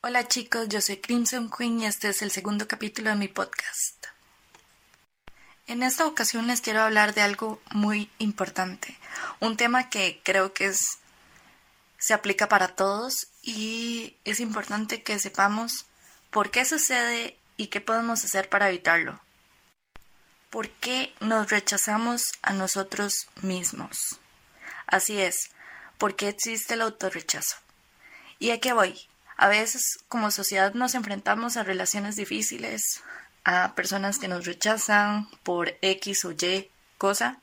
Hola chicos, yo soy Crimson Queen y este es el segundo capítulo de mi podcast. En esta ocasión les quiero hablar de algo muy importante, un tema que creo que es se aplica para todos y es importante que sepamos por qué sucede y qué podemos hacer para evitarlo. ¿Por qué nos rechazamos a nosotros mismos? Así es, ¿por qué existe el autorrechazo? ¿Y a qué voy? A veces como sociedad nos enfrentamos a relaciones difíciles, a personas que nos rechazan por X o Y cosa,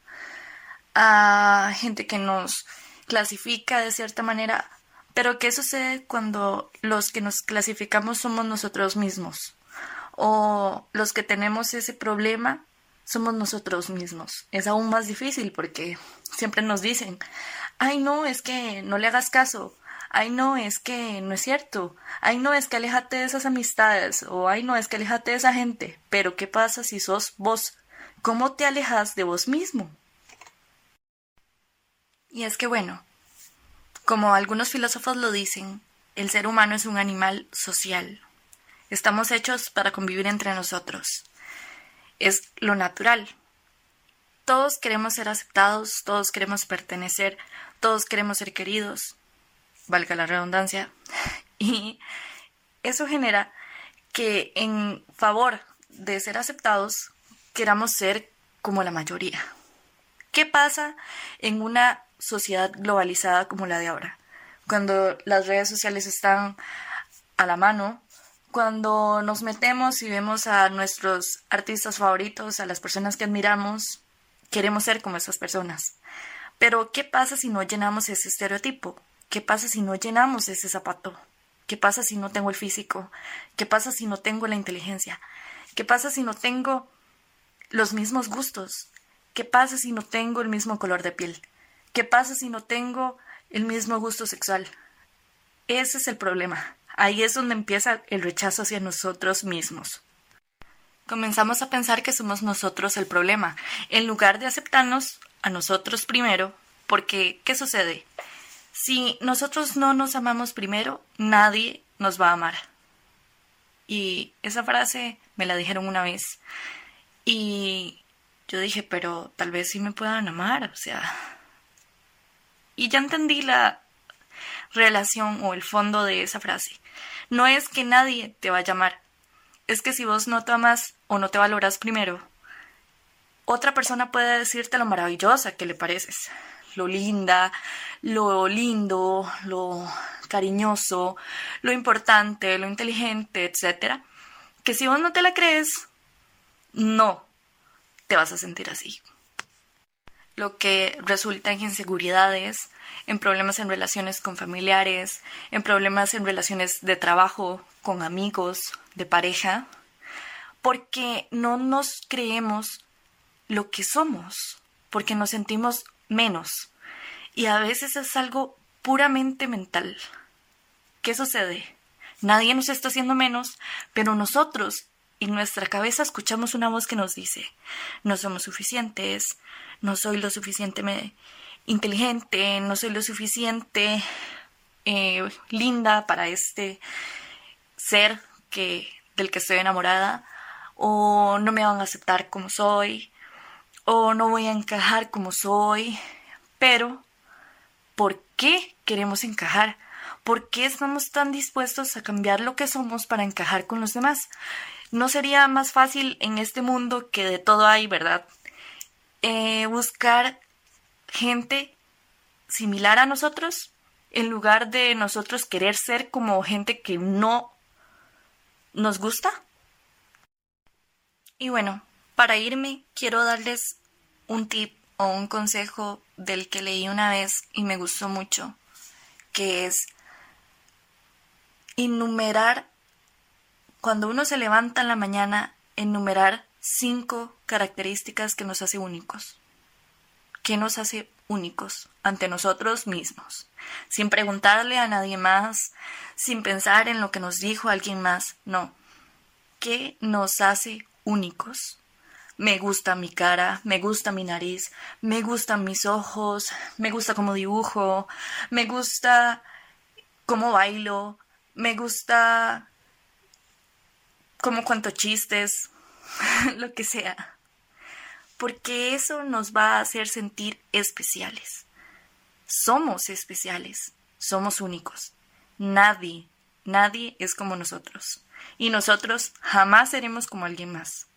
a gente que nos clasifica de cierta manera, pero ¿qué sucede cuando los que nos clasificamos somos nosotros mismos? O los que tenemos ese problema somos nosotros mismos. Es aún más difícil porque siempre nos dicen, ay no, es que no le hagas caso, ay no, es que no es cierto, ay no, es que alejate de esas amistades, o ay no, es que alejate de esa gente. Pero ¿qué pasa si sos vos? ¿Cómo te alejas de vos mismo? Y es que bueno, como algunos filósofos lo dicen, el ser humano es un animal social. Estamos hechos para convivir entre nosotros. Es lo natural. Todos queremos ser aceptados, todos queremos pertenecer, todos queremos ser queridos, valga la redundancia, y eso genera que en favor de ser aceptados queramos ser como la mayoría. ¿Qué pasa en una sociedad globalizada como la de ahora? Cuando las redes sociales están a la mano, cuando nos metemos y vemos a nuestros artistas favoritos, a las personas que admiramos, queremos ser como esas personas. Pero, ¿qué pasa si no llenamos ese estereotipo? ¿Qué pasa si no llenamos ese zapato? ¿Qué pasa si no tengo el físico? ¿Qué pasa si no tengo la inteligencia? ¿Qué pasa si no tengo los mismos gustos? ¿Qué pasa si no tengo el mismo color de piel? ¿Qué pasa si no tengo el mismo gusto sexual? Ese es el problema. Ahí es donde empieza el rechazo hacia nosotros mismos. Comenzamos a pensar que somos nosotros el problema, en lugar de aceptarnos a nosotros primero, porque ¿qué sucede? Si nosotros no nos amamos primero, nadie nos va a amar. Y esa frase me la dijeron una vez. Y yo dije, pero tal vez sí me puedan amar, o sea. Y ya entendí la relación o el fondo de esa frase. No es que nadie te va a llamar, es que si vos no te amas o no te valoras primero, otra persona puede decirte lo maravillosa que le pareces, lo linda, lo lindo, lo cariñoso, lo importante, lo inteligente, etcétera, que si vos no te la crees, no te vas a sentir así. Lo que resulta en inseguridades, en problemas en relaciones con familiares, en problemas en relaciones de trabajo, con amigos, de pareja, porque no nos creemos lo que somos, porque nos sentimos menos. Y a veces es algo puramente mental. ¿Qué sucede? Nadie nos está haciendo menos, pero nosotros en nuestra cabeza escuchamos una voz que nos dice, no somos suficientes, no soy lo suficientemente inteligente, no soy lo suficiente eh, linda para este ser que, del que estoy enamorada, o no me van a aceptar como soy, o no voy a encajar como soy, pero ¿por qué queremos encajar? ¿Por qué estamos tan dispuestos a cambiar lo que somos para encajar con los demás? ¿No sería más fácil en este mundo que de todo hay, verdad? Eh, buscar gente similar a nosotros en lugar de nosotros querer ser como gente que no nos gusta. Y bueno, para irme quiero darles un tip o un consejo del que leí una vez y me gustó mucho, que es enumerar, cuando uno se levanta en la mañana, enumerar cinco características que nos hace únicos. ¿Qué nos hace únicos ante nosotros mismos? Sin preguntarle a nadie más, sin pensar en lo que nos dijo alguien más, no. ¿Qué nos hace únicos? Me gusta mi cara, me gusta mi nariz, me gustan mis ojos, me gusta cómo dibujo, me gusta cómo bailo, Me gusta como cuento chistes, lo que sea. Porque eso nos va a hacer sentir especiales. Somos especiales, somos únicos. Nadie, nadie es como nosotros. Y nosotros jamás seremos como alguien más.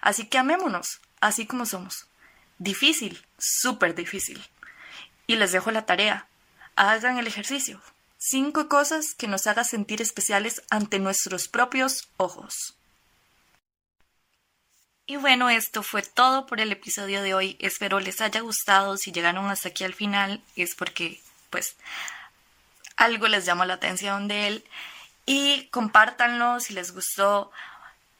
Así que amémonos, así como somos. Difícil, súper difícil. Y les dejo la tarea. Hagan el ejercicio. Cinco cosas que nos hagan sentir especiales ante nuestros propios ojos. Y bueno, esto fue todo por el episodio de hoy. Espero les haya gustado. Si llegaron hasta aquí al final es porque, pues, algo les llamó la atención de él. Y compártanlo si les gustó.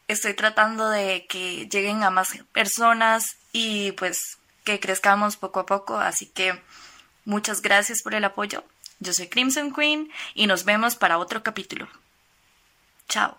Estoy tratando de que lleguen a más personas y pues que crezcamos poco a poco. Así que muchas gracias por el apoyo. Yo soy Crimson Queen y nos vemos para otro capítulo. Chao.